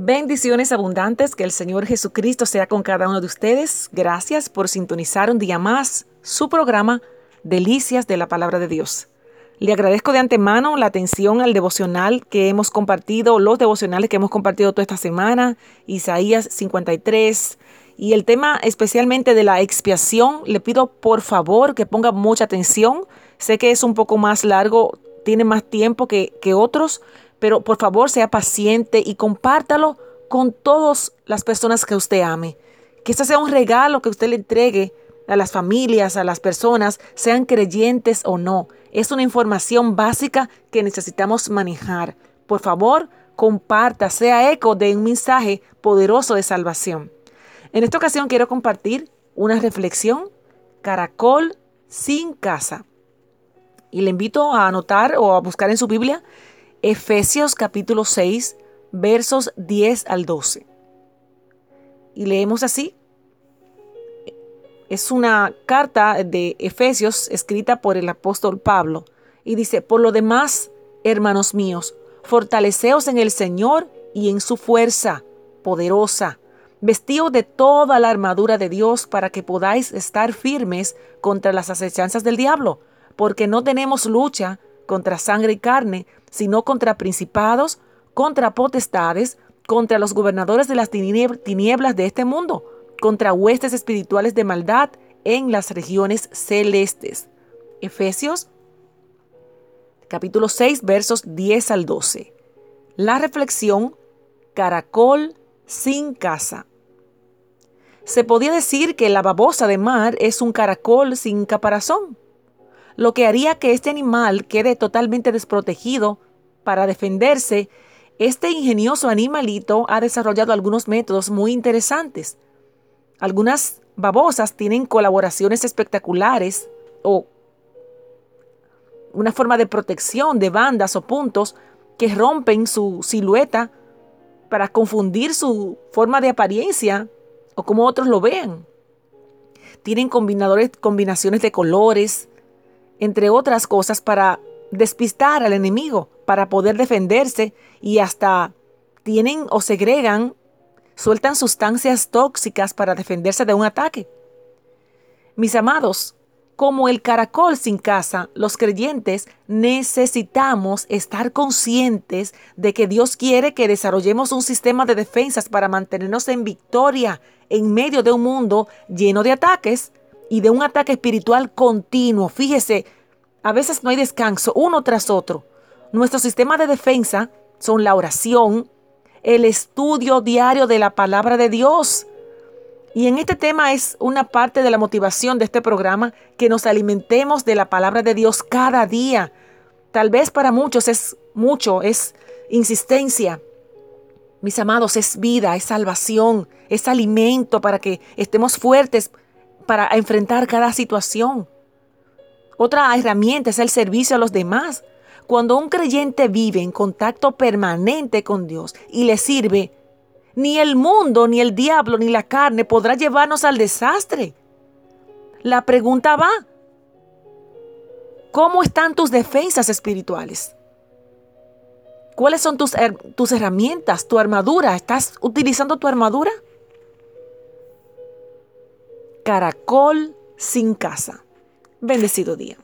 Bendiciones abundantes, que el Señor Jesucristo sea con cada uno de ustedes. Gracias por sintonizar un día más su programa Delicias de la Palabra de Dios. Le agradezco de antemano la atención al devocional que hemos compartido, los devocionales que hemos compartido toda esta semana, Isaías 53, y el tema especialmente de la expiación. Le pido por favor que ponga mucha atención. Sé que es un poco más largo, tiene más tiempo que, que otros, pero por favor sea paciente y compártalo con todas las personas que usted ame. Que este sea un regalo que usted le entregue a las familias, a las personas, sean creyentes o no. Es una información básica que necesitamos manejar. Por favor, comparta, sea eco de un mensaje poderoso de salvación. En esta ocasión quiero compartir una reflexión, caracol sin casa. Y le invito a anotar o a buscar en su Biblia Efesios capítulo 6, versos 10 al 12. Y leemos así. Es una carta de Efesios escrita por el apóstol Pablo. Y dice, por lo demás, hermanos míos, fortaleceos en el Señor y en su fuerza poderosa. Vestíos de toda la armadura de Dios para que podáis estar firmes contra las acechanzas del diablo, porque no tenemos lucha contra sangre y carne, sino contra principados, contra potestades, contra los gobernadores de las tinieblas de este mundo, contra huestes espirituales de maldad en las regiones celestes. Efesios capítulo 6 versos 10 al 12. La reflexión, caracol sin casa. Se podía decir que la babosa de mar es un caracol sin caparazón lo que haría que este animal quede totalmente desprotegido para defenderse. Este ingenioso animalito ha desarrollado algunos métodos muy interesantes. Algunas babosas tienen colaboraciones espectaculares o una forma de protección de bandas o puntos que rompen su silueta para confundir su forma de apariencia o como otros lo vean. Tienen combinadores, combinaciones de colores, entre otras cosas, para despistar al enemigo, para poder defenderse y hasta tienen o segregan, sueltan sustancias tóxicas para defenderse de un ataque. Mis amados, como el caracol sin casa, los creyentes necesitamos estar conscientes de que Dios quiere que desarrollemos un sistema de defensas para mantenernos en victoria en medio de un mundo lleno de ataques y de un ataque espiritual continuo. Fíjese, a veces no hay descanso, uno tras otro. Nuestro sistema de defensa son la oración, el estudio diario de la palabra de Dios. Y en este tema es una parte de la motivación de este programa que nos alimentemos de la palabra de Dios cada día. Tal vez para muchos es mucho, es insistencia. Mis amados, es vida, es salvación, es alimento para que estemos fuertes para enfrentar cada situación. Otra herramienta es el servicio a los demás. Cuando un creyente vive en contacto permanente con Dios y le sirve, ni el mundo, ni el diablo, ni la carne podrá llevarnos al desastre. La pregunta va, ¿cómo están tus defensas espirituales? ¿Cuáles son tus, tus herramientas, tu armadura? ¿Estás utilizando tu armadura? Caracol sin casa. Bendecido día.